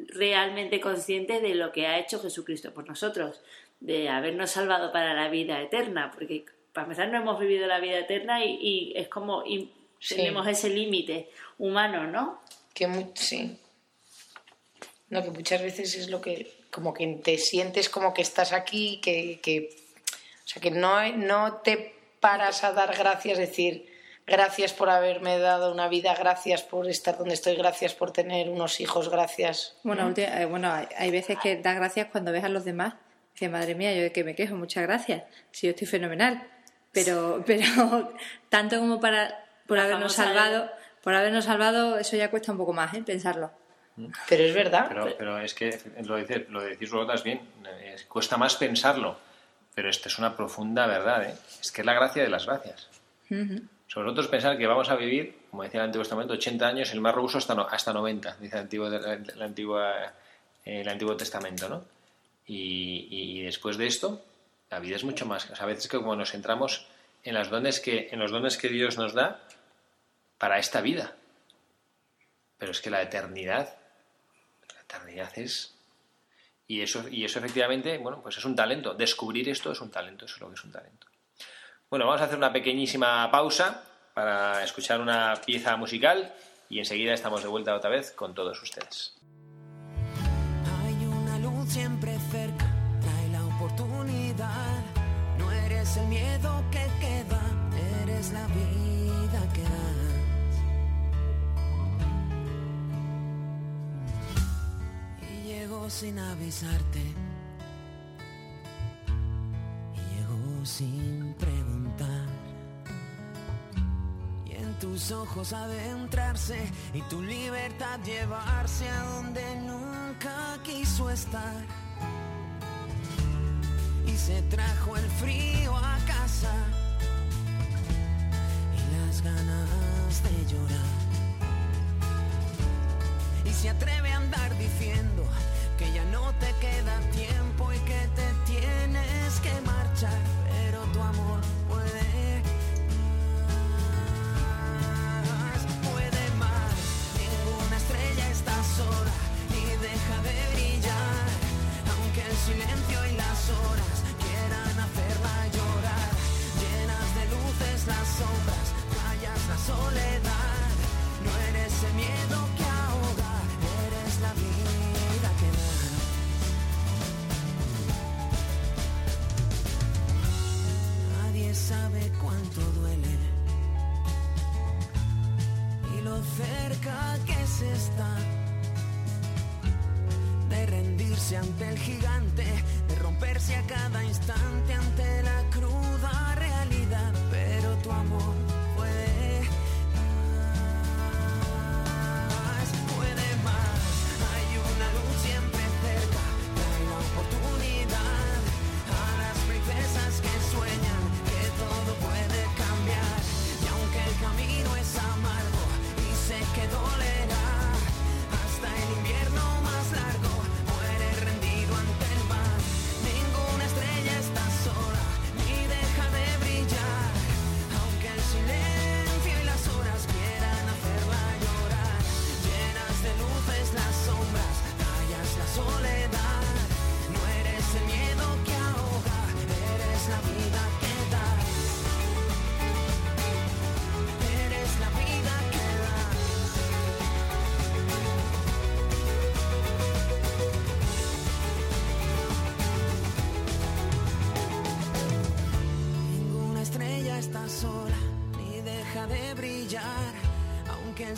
realmente conscientes de lo que ha hecho Jesucristo por nosotros de habernos salvado para la vida eterna, porque para empezar no hemos vivido la vida eterna y, es como tenemos ese límite humano, ¿no? Que sí. No, que muchas veces es lo que como que te sientes como que estás aquí, que, que o sea, que no, no te paras a dar gracias, decir, gracias por haberme dado una vida, gracias por estar donde estoy, gracias por tener unos hijos, gracias. Bueno, eh, bueno hay, hay, veces que das gracias cuando ves a los demás. Dice, madre mía, yo de que me quejo, muchas gracias. Si yo estoy fenomenal. Pero, pero tanto como para por habernos salvado, por habernos salvado, eso ya cuesta un poco más, ¿eh? pensarlo. Pero es verdad. Pero, pero es que lo, dice, lo decís vosotras bien, cuesta más pensarlo. Pero esto es una profunda verdad, ¿eh? Es que es la gracia de las gracias. Sobre nosotros pensar que vamos a vivir, como decía el Antiguo Testamento, 80 años, el más ruso hasta, hasta 90, dice el Antiguo, el, Antiguo, el Antiguo Testamento, ¿no? Y, después de esto, la vida es mucho más. a veces que como nos centramos en, las dones que, en los dones que Dios nos da para esta vida. Pero es que la eternidad, la eternidad es y eso, y eso efectivamente, bueno, pues es un talento. Descubrir esto es un talento, eso es lo que es un talento. Bueno, vamos a hacer una pequeñísima pausa para escuchar una pieza musical y enseguida estamos de vuelta otra vez con todos ustedes. Sin avisarte. Y llegó sin preguntar. Y en tus ojos adentrarse y tu libertad llevarse a donde nunca quiso estar. Y se trajo el frío a casa y las ganas de llorar. Y se atreve a andar diciendo que ya no te queda tiempo y que te tienes que marchar, pero tu amor puede más, puede más. Ninguna estrella está sola ni deja de brillar, aunque el silencio y las horas quieran hacerla llorar, llenas de luces las sombras, callas la soledad, no eres el miedo que cerca que se está de rendirse ante el gigante, de romperse a cada instante ante la cruda realidad. Pero tu amor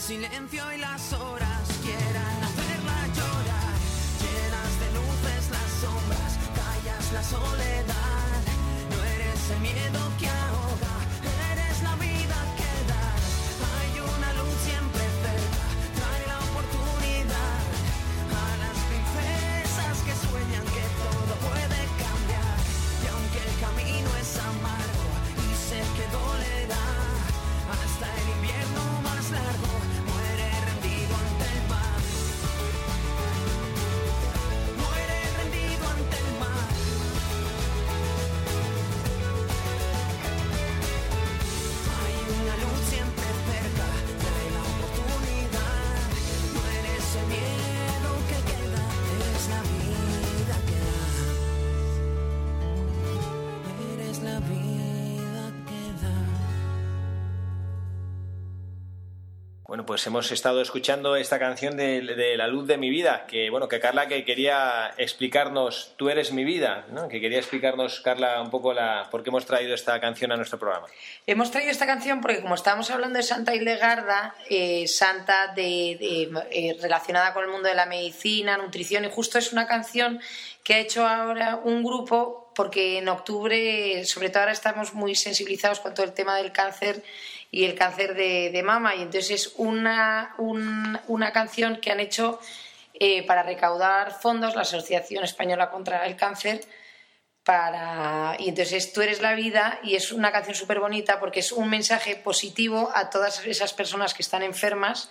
silencio y las pues hemos estado escuchando esta canción de, La luz de mi vida, que bueno, que Carla que quería explicarnos Tú eres mi vida, ¿no? Que quería explicarnos Carla un poco la por qué hemos traído esta canción a nuestro programa. Hemos traído esta canción porque como estábamos hablando de Santa Hildegarda, eh, santa de, de, eh, relacionada con el mundo de la medicina, nutrición, y justo es una canción que ha hecho ahora un grupo porque en octubre, sobre todo ahora estamos muy sensibilizados con todo el tema del cáncer y el cáncer de, de mama. Y entonces es una, un- una canción que han hecho eh, para recaudar fondos la Asociación Española contra el Cáncer. Para... Y entonces tú eres la vida y es una canción súper bonita porque es un mensaje positivo a todas esas personas que están enfermas.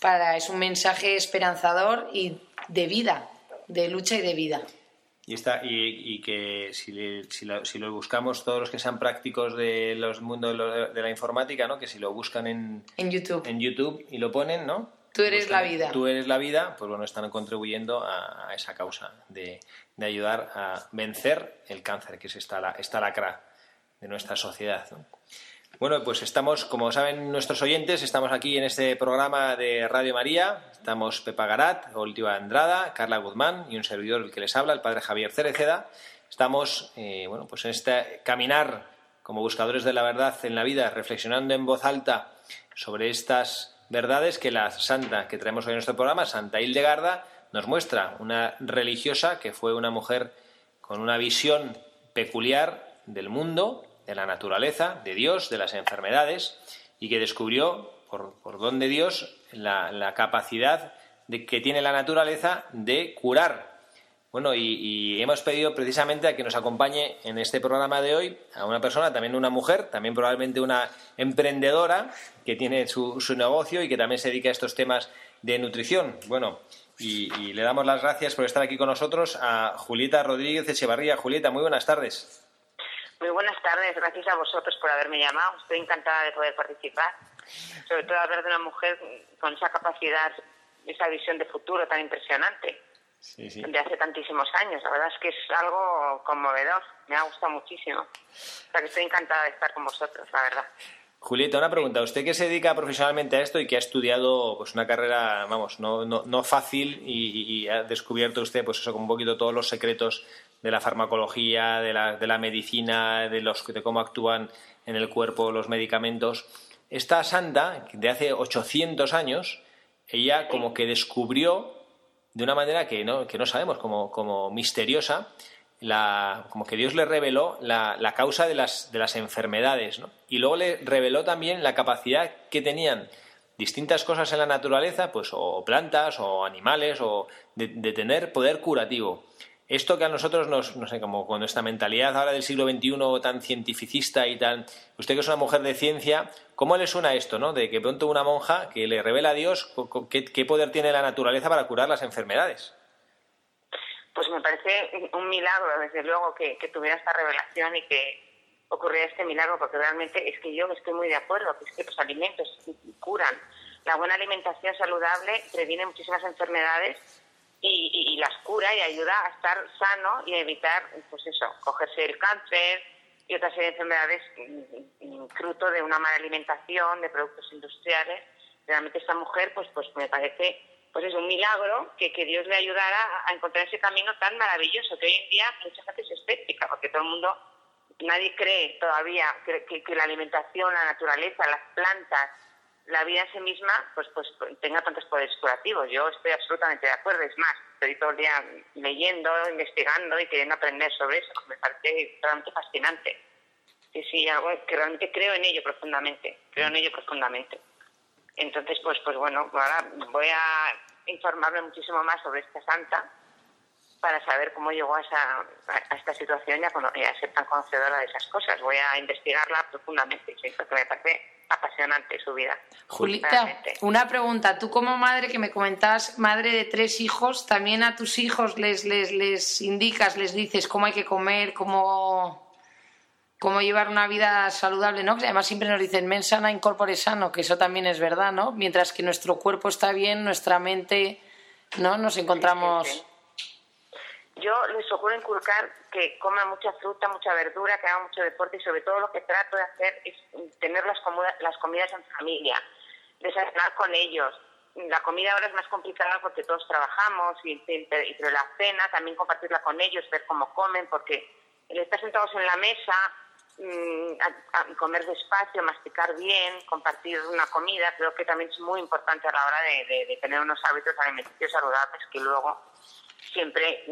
Para... Es un mensaje esperanzador y de vida, de lucha y de vida. Y, está, y, y que si, le- si, lo, si lo buscamos todos los que sean prácticos de los mundos de, lo- de la informática, ¿no? Que si lo buscan en, En YouTube. en YouTube y lo ponen, ¿no? Tú eres Buscan, la vida. Tú eres la vida, pues bueno, están contribuyendo a, a esa causa de, de ayudar a vencer el cáncer, que es esta, la- esta lacra de nuestra sociedad. ¿no? Bueno, pues estamos, como saben nuestros oyentes, estamos aquí en este programa de Radio María. Estamos Pepa Garat, Oltiva Andrada, Carla Guzmán y un servidor el que les habla, el padre Javier Cereceda. Estamos, eh, bueno, pues en este caminar como buscadores de la verdad en la vida, reflexionando en voz alta sobre estas verdades que la santa que traemos hoy en nuestro programa, Santa Hildegarda, nos muestra. Una religiosa que fue una mujer con una visión peculiar del mundo, de la naturaleza, de Dios, de las enfermedades, y que descubrió por, por don de Dios la, la capacidad de, que tiene la naturaleza de curar. Bueno, y, hemos pedido precisamente a que nos acompañe en este programa de hoy a una persona, también una mujer, también probablemente una emprendedora que tiene su, su negocio y que también se dedica a estos temas de nutrición. Bueno, y, y le damos las gracias por estar aquí con nosotros a Julieta Rodríguez Echevarría. Julieta, muy buenas tardes. Muy buenas tardes, gracias a vosotros por haberme llamado. Estoy encantada de poder participar. Sobre todo hablar de una mujer con esa capacidad, esa visión de futuro tan impresionante, Sí, sí. de hace tantísimos años. La verdad es que es algo conmovedor, me ha gustado muchísimo. O sea que estoy encantada de estar con vosotros, la verdad. Julieta, una pregunta. Usted que se dedica profesionalmente a esto y que ha estudiado pues una carrera, vamos, no, no, no fácil y, y ha descubierto usted, pues eso, como un poquito todos los secretos de la farmacología, de la, de la medicina, de, los, de cómo actúan en el cuerpo los medicamentos. Esta santa, de hace 800 años, ella como que descubrió de una manera que no, que no sabemos, como, como misteriosa, la, como que Dios le reveló la, la causa de las, de las enfermedades, ¿no? Y luego le reveló también la capacidad que tenían distintas cosas en la naturaleza, pues o plantas o animales, o de, de tener poder curativo. Esto que a nosotros nos, no sé, como con nuestra mentalidad ahora del siglo XXI tan cientificista y tan... Usted que es una mujer de ciencia, ¿cómo le suena esto, no? De que pronto una monja que le revela a Dios qué, qué poder tiene la naturaleza para curar las enfermedades. Pues me parece un milagro, desde luego, que, que tuviera esta revelación y que ocurriera este milagro, porque realmente es que yo estoy muy de acuerdo, que es que los alimentos curan. La buena alimentación saludable previene muchísimas enfermedades y, y- las cura y ayuda a estar sano y a evitar, pues eso, cogerse el cáncer y otra serie de enfermedades fruto de una mala alimentación, de productos industriales. Realmente esta mujer, pues, pues me parece pues es un milagro que, que Dios le ayudara a- encontrar ese camino tan maravilloso que hoy en día mucha gente es escéptica porque todo el mundo nadie cree todavía que la alimentación, la naturaleza, las plantas, la vida en sí misma, pues, pues tenga tantos poderes curativos. Yo estoy absolutamente de acuerdo. Es más, estoy todo el día leyendo, investigando y queriendo aprender sobre eso. Me parece realmente fascinante. Sí, sí, algo que realmente creo en ello profundamente. Creo en ello profundamente. Entonces, pues, pues bueno, ahora voy a informarme muchísimo más sobre esta santa para saber cómo llegó a, esa, a- esta situación y a ser tan conocedora de esas cosas. Voy a investigarla profundamente, sí, porque me parece apasionante su vida. Julita, Realmente. una pregunta. Tú como madre que me comentabas, madre de tres hijos, también a tus hijos les, les, les indicas, les dices cómo hay que comer, cómo, cómo llevar una vida saludable, ¿no? Que además siempre nos dicen, men sana, incorpore sano, que eso también es verdad, ¿no? Mientras que nuestro cuerpo está bien, nuestra mente, ¿no? Nos encontramos... Sí, sí, sí. Yo les procuro inculcar que coman mucha fruta, mucha verdura, que hagan mucho deporte y sobre todo lo que trato de hacer es tener las, comuda- las comidas en familia. desayunar con ellos. La comida ahora es más complicada porque todos trabajamos, y, pero la cena también compartirla con ellos, ver cómo comen, porque el estar sentados en la mesa, mm, a comer despacio, masticar bien, compartir una comida, creo que también es muy importante a la hora de, de- de tener unos hábitos alimenticios saludables que luego siempre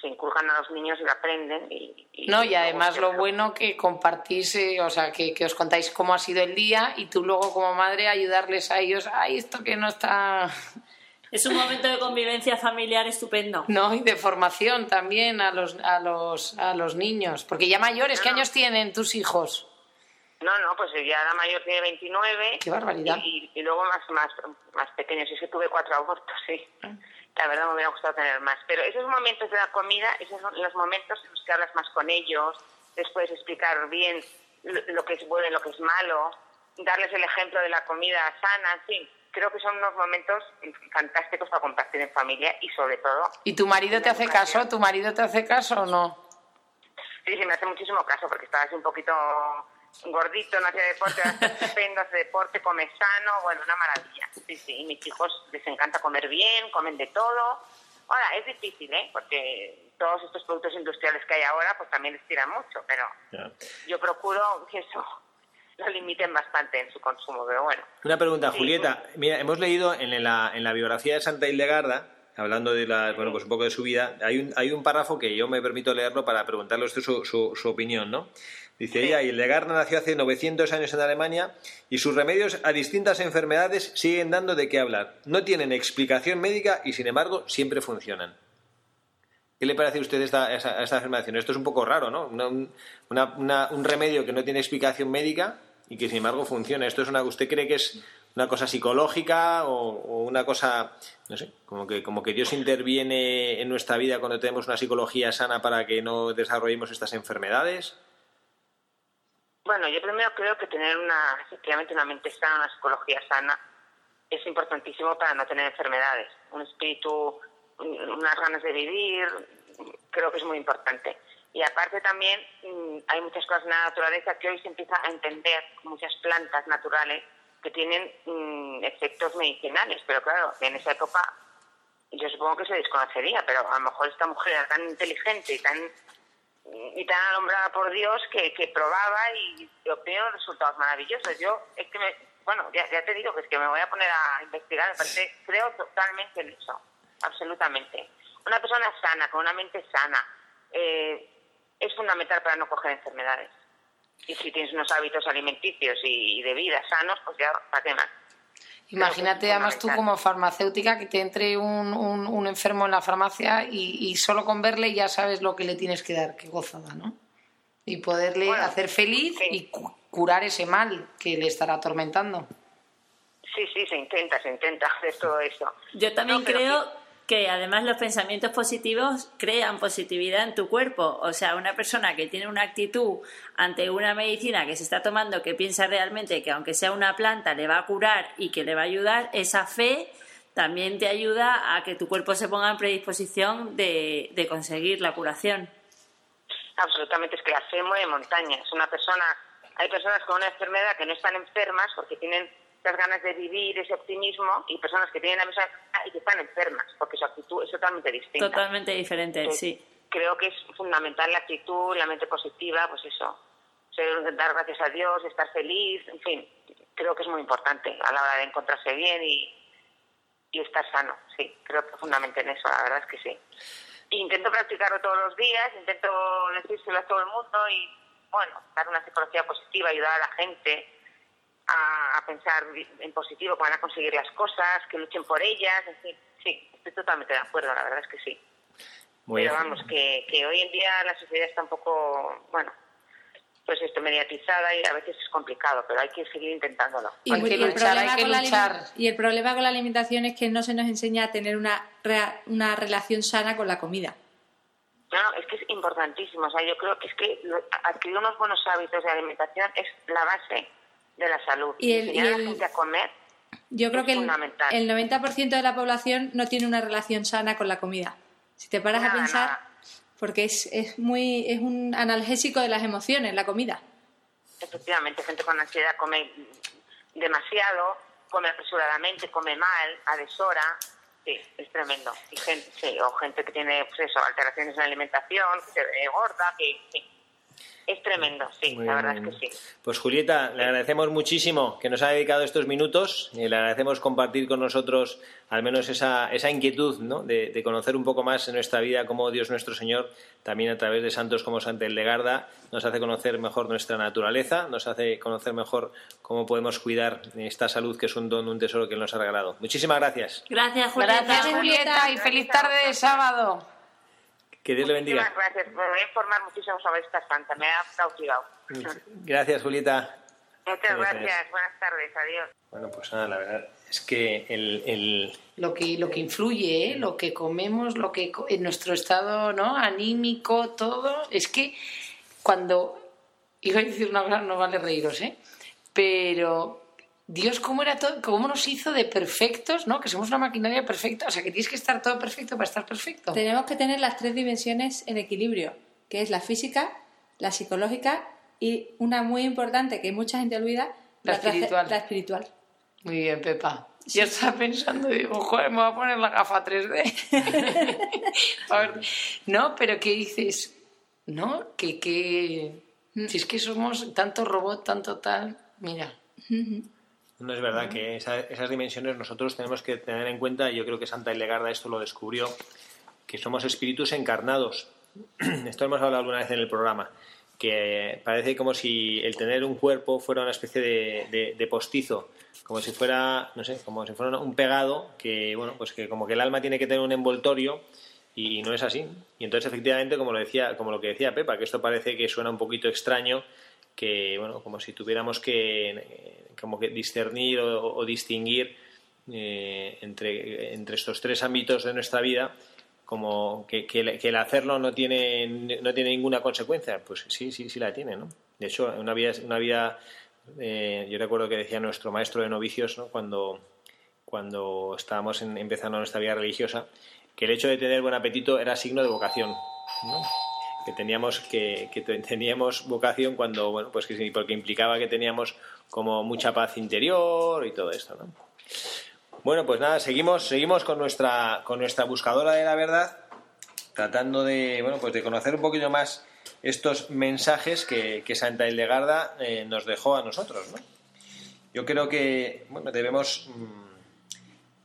se inculcan a los niños y lo aprenden. Y, y- No, y además lo bueno que compartís, eh, o sea, que, que os contáis cómo ha sido el día y tú luego como madre ayudarles a ellos, ay, esto que no está... Es un momento de convivencia familiar estupendo. No, y de formación también a los, a los, a los niños. Porque ya mayores, ¿qué años tienen tus hijos? No, no, pues ya la mayor tiene 29. Qué barbaridad. Y, y luego más, más, más pequeños. Es que tuve cuatro abortos, sí. Ah. La verdad me hubiera gustado tener más. Pero esos momentos de la comida, esos son los momentos en los que hablas más con ellos, les puedes explicar bien lo, que es bueno y lo que es malo, darles el ejemplo de la comida sana, en fin. Creo que son unos momentos fantásticos para compartir en familia y sobre todo ¿Y tu marido te hace educación. caso? ¿Tu marido te hace caso o no? Sí, sí, me hace muchísimo caso porque estaba así un poquito gordito, no hacía deporte, ahora estupendo, hace deporte, come sano, bueno, una maravilla. Sí, sí, y mis hijos les encanta comer bien, comen de todo. Ahora, es difícil, ¿eh? Porque todos estos productos industriales que hay ahora, pues también les tiran mucho, pero yo procuro que eso lo limiten bastante en su consumo, pero bueno. Una pregunta, Sí. Julieta. Mira, hemos leído en la, en la biografía de Santa Hildegarda, hablando de la, bueno, pues un poco de su vida, hay un, hay un párrafo que yo me permito leerlo para preguntarle a usted su, su, su opinión, ¿no? Dice ella, Hildegarda nació hace 900 años en Alemania y sus remedios a distintas enfermedades siguen dando de qué hablar. No tienen explicación médica y, sin embargo, siempre funcionan. ¿Qué le parece a usted esta, esta, esta afirmación? Esto es un poco raro, ¿no? Una- un- una- una- un remedio que no tiene explicación médica y que sin embargo funciona. ¿Esto es una usted cree que es una cosa psicológica o, o una cosa, no sé, como que, como que Dios interviene en nuestra vida cuando tenemos una psicología sana para que no desarrollemos estas enfermedades? Bueno, yo primero creo que tener una, efectivamente, una mente sana, una psicología sana, es importantísimo para no tener enfermedades. Un espíritu, un- unas ganas de vivir, creo que es muy importante. Y aparte también mm, hay muchas cosas en la naturaleza que hoy se empieza a entender, muchas plantas naturales que tienen mm, efectos medicinales, pero claro, en esa época yo supongo que se desconocería, pero a lo mejor esta mujer era tan inteligente y tan y tan alumbrada por Dios que, que probaba y obtenía unos resultados maravillosos. Yo es que me, bueno, ya, ya te digo que es que me voy a poner a investigar, me parece, creo totalmente en eso, absolutamente. Una persona sana, con una mente sana, eh, es fundamental para no coger enfermedades. Y si tienes unos hábitos alimenticios y, y de vida sanos, pues ya, ¿para qué más? Imagínate además tú como farmacéutica que te entre un, un- un enfermo en la farmacia y, y solo con verle ya sabes lo que le tienes que dar, qué gozada, ¿no? Y poderle Bueno, hacer feliz sí. y cu- curar ese mal que le estará atormentando. Sí, sí, se intenta, se intenta hacer todo eso. Yo también No, creo que además los pensamientos positivos crean positividad en tu cuerpo. O sea, una persona que tiene una actitud ante una medicina que se está tomando que piensa realmente que aunque sea una planta le va a curar y que le va a ayudar, esa fe también te ayuda a que tu cuerpo se ponga en predisposición de, de conseguir la curación. Absolutamente, es que la fe mueve montañas. Una persona, hay personas con una enfermedad que no están enfermas porque tienen esas ganas de vivir, ese optimismo, y personas que tienen la misma y que están enfermas porque su actitud es totalmente distinta. Totalmente diferente, Entonces, sí. Creo que es fundamental la actitud, la mente positiva, pues eso, ser- dar gracias a Dios, estar feliz, en fin, creo que es muy importante a la hora de encontrarse bien y, y estar sano, sí, creo profundamente en eso, la verdad es que sí. Intento practicarlo todos los días, intento decírselo a todo el mundo y, bueno, dar una psicología positiva, ayudar a la gente a, a pensar en positivo, que van a conseguir las cosas, que luchen por ellas, en fin, sí, estoy totalmente de acuerdo, la verdad es que sí. Muy Pero vamos, que, que hoy en día la sociedad está un poco, bueno, pues esto, mediatizada y a veces es complicado, pero hay que seguir intentándolo. Y, Hay que luchar, problema hay que con la luchar. y el problema con la alimentación es que no se nos enseña a tener una, rea- una relación sana con la comida. No, no, es que es importantísimo. O sea, yo creo que es que lo- adquirir unos buenos hábitos de alimentación es la base de la salud. Y el- y a la el- gente a comer, Yo creo Es que el, el 90% de la población no tiene una relación sana con la comida. Si te paras a pensar, nada. porque es, es muy es un analgésico de las emociones, la comida. efectivamente, gente con ansiedad come demasiado, come apresuradamente, come mal, a deshora. Sí, es tremendo. Y gente, sí, o gente que tiene, pues eso, alteraciones en la alimentación, que se ve gorda, que sí. Es tremendo, sí, Muy la verdad bien. es que sí. Pues Julieta, le agradecemos muchísimo que nos haya dedicado estos minutos y le agradecemos compartir con nosotros al menos esa, esa inquietud ¿no? de, de conocer un poco más en nuestra vida cómo Dios nuestro Señor, también a través de santos como Santa Hildegarda, nos hace conocer mejor nuestra naturaleza, nos hace conocer mejor cómo podemos cuidar esta salud que es un don, un tesoro que Él nos ha regalado. Muchísimas gracias. Gracias, Julieta. Gracias, Julieta, y feliz tarde de sábado. Que Dios le bendiga. Muchísimas gracias. Me voy a informar muchísimo sobre esta santa. Me ha cautivado. Gracias, Julieta. Muchas Gracias. Buenas tardes. Adiós. Bueno, pues nada, la verdad es que el, el, Lo que, lo que influye, ¿eh? lo que comemos, lo que en nuestro estado ¿no? anímico, todo, es que cuando iba a decir una cosa, no vale reíros, ¿eh? pero Dios cómo era todo, cómo nos hizo de perfectos, ¿no? Que somos una maquinaria perfecta, o sea que tienes que estar todo perfecto para estar perfecto. Tenemos que tener las tres dimensiones en equilibrio, que es la física, la psicológica y una muy importante que mucha gente olvida, La espiritual. la espiritual. Muy bien, Pepa. Yo estaba pensando y digo, joder, me voy a poner la gafa 3D. A ver, no, pero ¿qué dices? ¿No? Que, que... Si es que somos tanto robot, tanto tal... Mira, No es verdad que esa- esas dimensiones nosotros tenemos que tener en cuenta, y yo creo que Santa Hildegarda esto lo descubrió, que somos espíritus encarnados. Esto hemos hablado alguna vez en el programa, que parece como si el tener un cuerpo fuera una especie de, de- de postizo, como si fuera, no sé, como si fuera un pegado, que bueno, pues que como que el alma tiene que tener un envoltorio y no es así. Y entonces efectivamente, como lo decía, como lo que decía Pepa, que esto parece que suena un poquito extraño, que bueno, como si tuviéramos que eh, como que discernir o, distinguir eh, entre, entre estos tres ámbitos de nuestra vida como que, que el, hacerlo no tiene no tiene ninguna consecuencia pues sí sí sí la tiene no de hecho una vida una vida eh, yo recuerdo que decía nuestro maestro de novicios ¿no? cuando cuando estábamos en- empezando nuestra vida religiosa que el hecho de tener buen apetito era signo de vocación. Que teníamos que, que te- teníamos vocación cuando bueno pues que porque implicaba que teníamos como mucha paz interior y todo esto ¿no? bueno pues nada seguimos seguimos con nuestra con nuestra buscadora de la verdad tratando de bueno pues de conocer un poquito más estos mensajes que, que Santa Hildegarda eh, nos dejó a nosotros ¿no? yo creo que bueno debemos mm,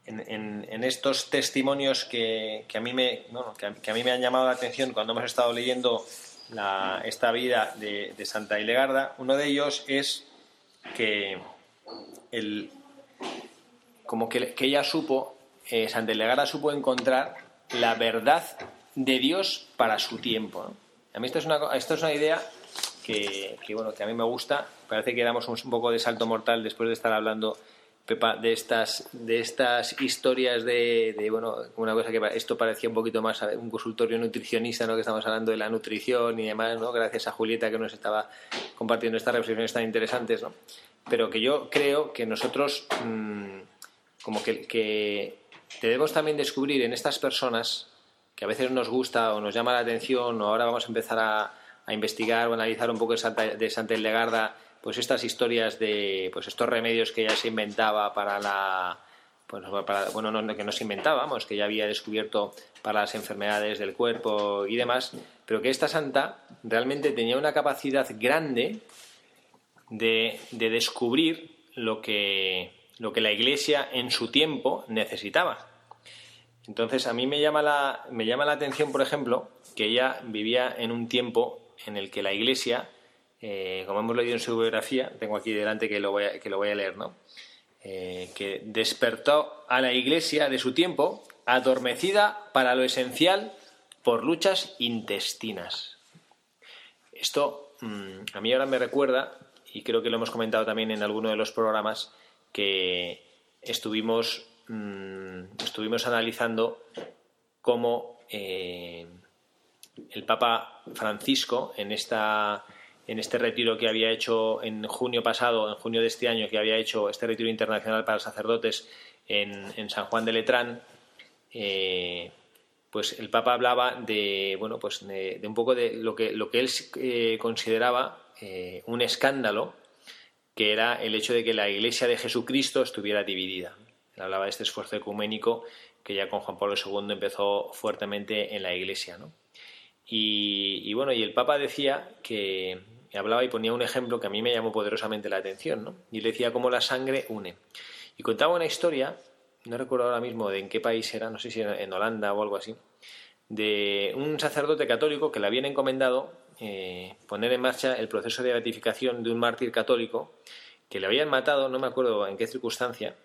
en, estos testimonios que, que a mí me, bueno, que, a, que a mí me han llamado la atención cuando hemos estado leyendo la- esta vida de, Santa Hildegarda, uno de ellos es que el, como que, que ella supo, eh, Santa Hildegarda supo encontrar la verdad de Dios para su tiempo. A mí esto es una, esto es una idea que, bueno, que a mí me gusta. Parece que damos un poco de salto mortal después de estar hablando, Pepa, de estas, de estas historias de, bueno, una cosa que esto parecía un poquito más un consultorio nutricionista, ¿no? que estamos hablando de la nutrición y demás, ¿no? gracias a Julieta que nos estaba compartiendo estas reflexiones tan interesantes. ¿no? Pero que yo creo que nosotros, mm, como que, que debemos también descubrir en estas personas que a veces nos gusta o nos llama la atención o ahora vamos a empezar a, a investigar o analizar un poco de Santa, de Santa pues estas historias de pues estos remedios que ella se inventaba para la pues, bueno no, que no se inventaba vamos, que ya había descubierto para las enfermedades del cuerpo y demás pero que esta santa realmente tenía una capacidad grande de, de descubrir lo que, lo que la Iglesia en su tiempo necesitaba. Entonces, a mí me llama, la, me llama la atención, por ejemplo, que ella vivía en un tiempo en el que la Iglesia, eh, como hemos leído en su biografía, tengo aquí delante que lo voy a, que lo voy a leer, ¿no? Eh, que despertó a la Iglesia de su tiempo adormecida para lo esencial por luchas intestinas. Esto mm, a mí ahora me recuerda, y creo que lo hemos comentado también en alguno de los programas, que estuvimos, mm, estuvimos analizando cómo eh, el Papa Francisco, en, esta, en este retiro que había hecho en junio pasado, en junio de este año, que había hecho este retiro internacional para sacerdotes en, San Juan de Letrán, eh, pues el Papa hablaba de bueno pues de, de un poco de lo que lo que él eh, consideraba eh, un escándalo que era el hecho de que la Iglesia de Jesucristo estuviera dividida. Él hablaba de este esfuerzo ecuménico que ya con Juan Pablo II empezó fuertemente en la Iglesia. ¿no? Y, bueno, y el Papa decía que hablaba y ponía un ejemplo que a mí me llamó poderosamente la atención, ¿no? Y le decía cómo la sangre une. Y contaba una historia, no recuerdo ahora mismo de en qué país era, no sé si en Holanda o algo así, de un sacerdote católico que le habían encomendado eh, poner en marcha el proceso de beatificación de un mártir católico que le habían matado, no me acuerdo en qué circunstancia,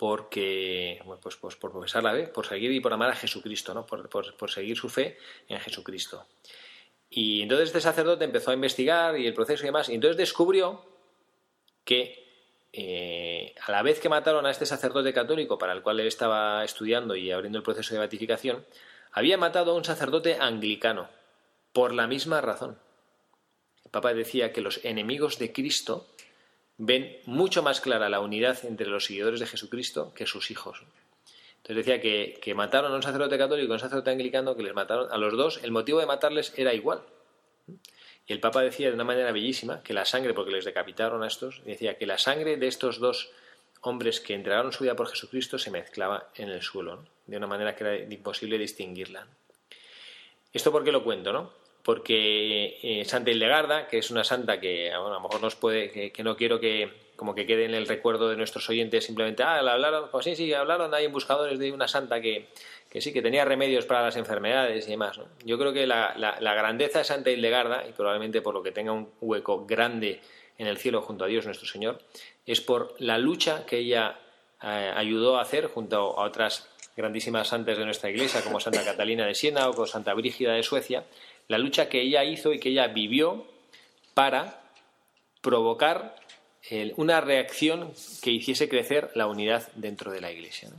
porque, pues, pues por profesar la fe, por seguir y por amar a Jesucristo, ¿no? por, por, por seguir su fe en Jesucristo. Y entonces este sacerdote empezó a investigar y el proceso y demás, y entonces descubrió que eh, a la vez que mataron a este sacerdote católico para el cual él estaba estudiando y abriendo el proceso de beatificación, había matado a un sacerdote anglicano por la misma razón. El Papa decía que los enemigos de Cristo ven mucho más clara la unidad entre los seguidores de Jesucristo que sus hijos. Entonces decía que, que mataron a un sacerdote católico y a un sacerdote anglicano, que les mataron a los dos, el motivo de matarles era igual. Y el Papa decía de una manera bellísima que la sangre, porque les decapitaron a estos, decía que la sangre de estos dos hombres que entregaron su vida por Jesucristo se mezclaba en el suelo, de una manera que era imposible distinguirla. ¿Esto por qué lo cuento? ¿no? Porque eh, Santa Hildegarda, que es una santa que bueno, a lo mejor nos puede, que, que no quiero que como que quede en el recuerdo de nuestros oyentes simplemente, ah, la hablaron, pues sí, sí, hablaron ahí en buscadores de una santa que, que sí, que tenía remedios para las enfermedades y demás. ¿no? Yo creo que la, la, la, grandeza de Santa Hildegarda, y probablemente por lo que tenga un hueco grande en el cielo junto a Dios nuestro Señor, es por la lucha que ella eh, ayudó a hacer junto a otras grandísimas santas de nuestra iglesia, como Santa Catalina de Siena o como Santa Brígida de Suecia, la lucha que ella hizo y que ella vivió para provocar una reacción que hiciese crecer la unidad dentro de la Iglesia. ¿no?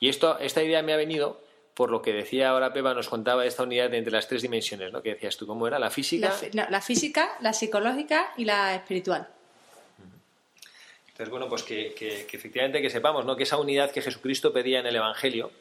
Y esto, esta idea me ha venido por lo que decía ahora Pepa, nos contaba esta unidad entre las tres dimensiones, ¿no? Que decías tú, ¿cómo era? ¿La física? La, no, la física, la psicológica y la espiritual. Entonces, bueno, pues que, que, que, efectivamente que sepamos, ¿no? Que esa unidad que Jesucristo pedía en el Evangelio,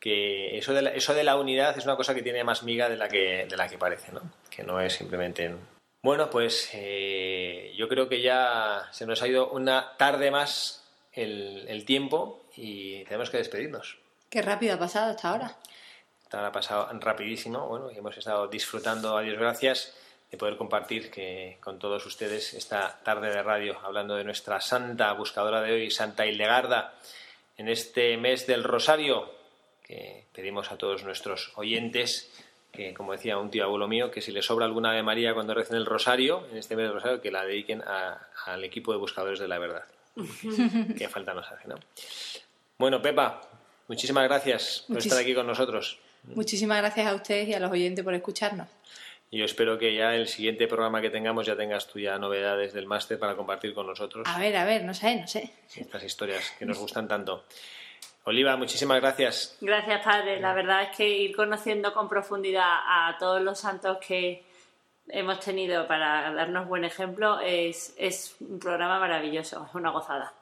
que eso de la, eso de la unidad es una cosa que tiene más miga de la que, de la que parece, ¿no? Que no es simplemente bueno, pues eh, yo creo que ya se nos ha ido una tarde más el, el, tiempo y tenemos que despedirnos. Qué rápido ha pasado hasta ahora. Hasta ha pasado rapidísimo, bueno, y hemos estado disfrutando, a Dios gracias, de poder compartir que, con todos ustedes esta tarde de radio, hablando de nuestra santa buscadora de hoy, Santa Hildegarda, en este mes del Rosario, que pedimos a todos nuestros oyentes que, como decía un tío abuelo mío, que si le sobra alguna Ave María cuando recen el rosario, en este mes del rosario, que la dediquen a, al equipo de buscadores de la verdad. Qué falta nos hace, ¿no? Bueno, Pepa, muchísimas gracias por Muchis estar aquí con nosotros. Muchísimas gracias a ustedes y a los oyentes por escucharnos. Y yo espero que ya el siguiente programa que tengamos ya tengas tú ya novedades del máster para compartir con nosotros. A ver, a ver, no sé, no sé. Estas historias que nos gustan tanto. Oliva, muchísimas gracias. Gracias, padre. La verdad es que ir conociendo con profundidad a todos los santos que hemos tenido para darnos buen ejemplo es, es un programa maravilloso, es una gozada.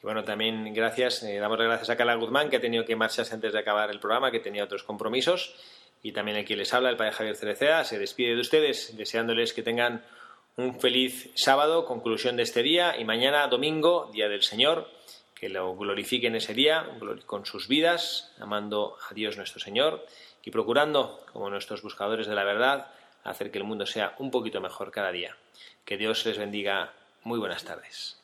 Y bueno, también gracias, eh, damos las gracias a Carla Guzmán, que ha tenido que marcharse antes de acabar el programa, que tenía otros compromisos. Y también el que les habla, el padre Javier Cereceda, se despide de ustedes, deseándoles que tengan un feliz sábado, conclusión de este día, y mañana domingo, Día del Señor que lo glorifiquen ese día con sus vidas, amando a Dios nuestro Señor y procurando, como nuestros buscadores de la verdad, hacer que el mundo sea un poquito mejor cada día. Que Dios les bendiga. Muy buenas tardes.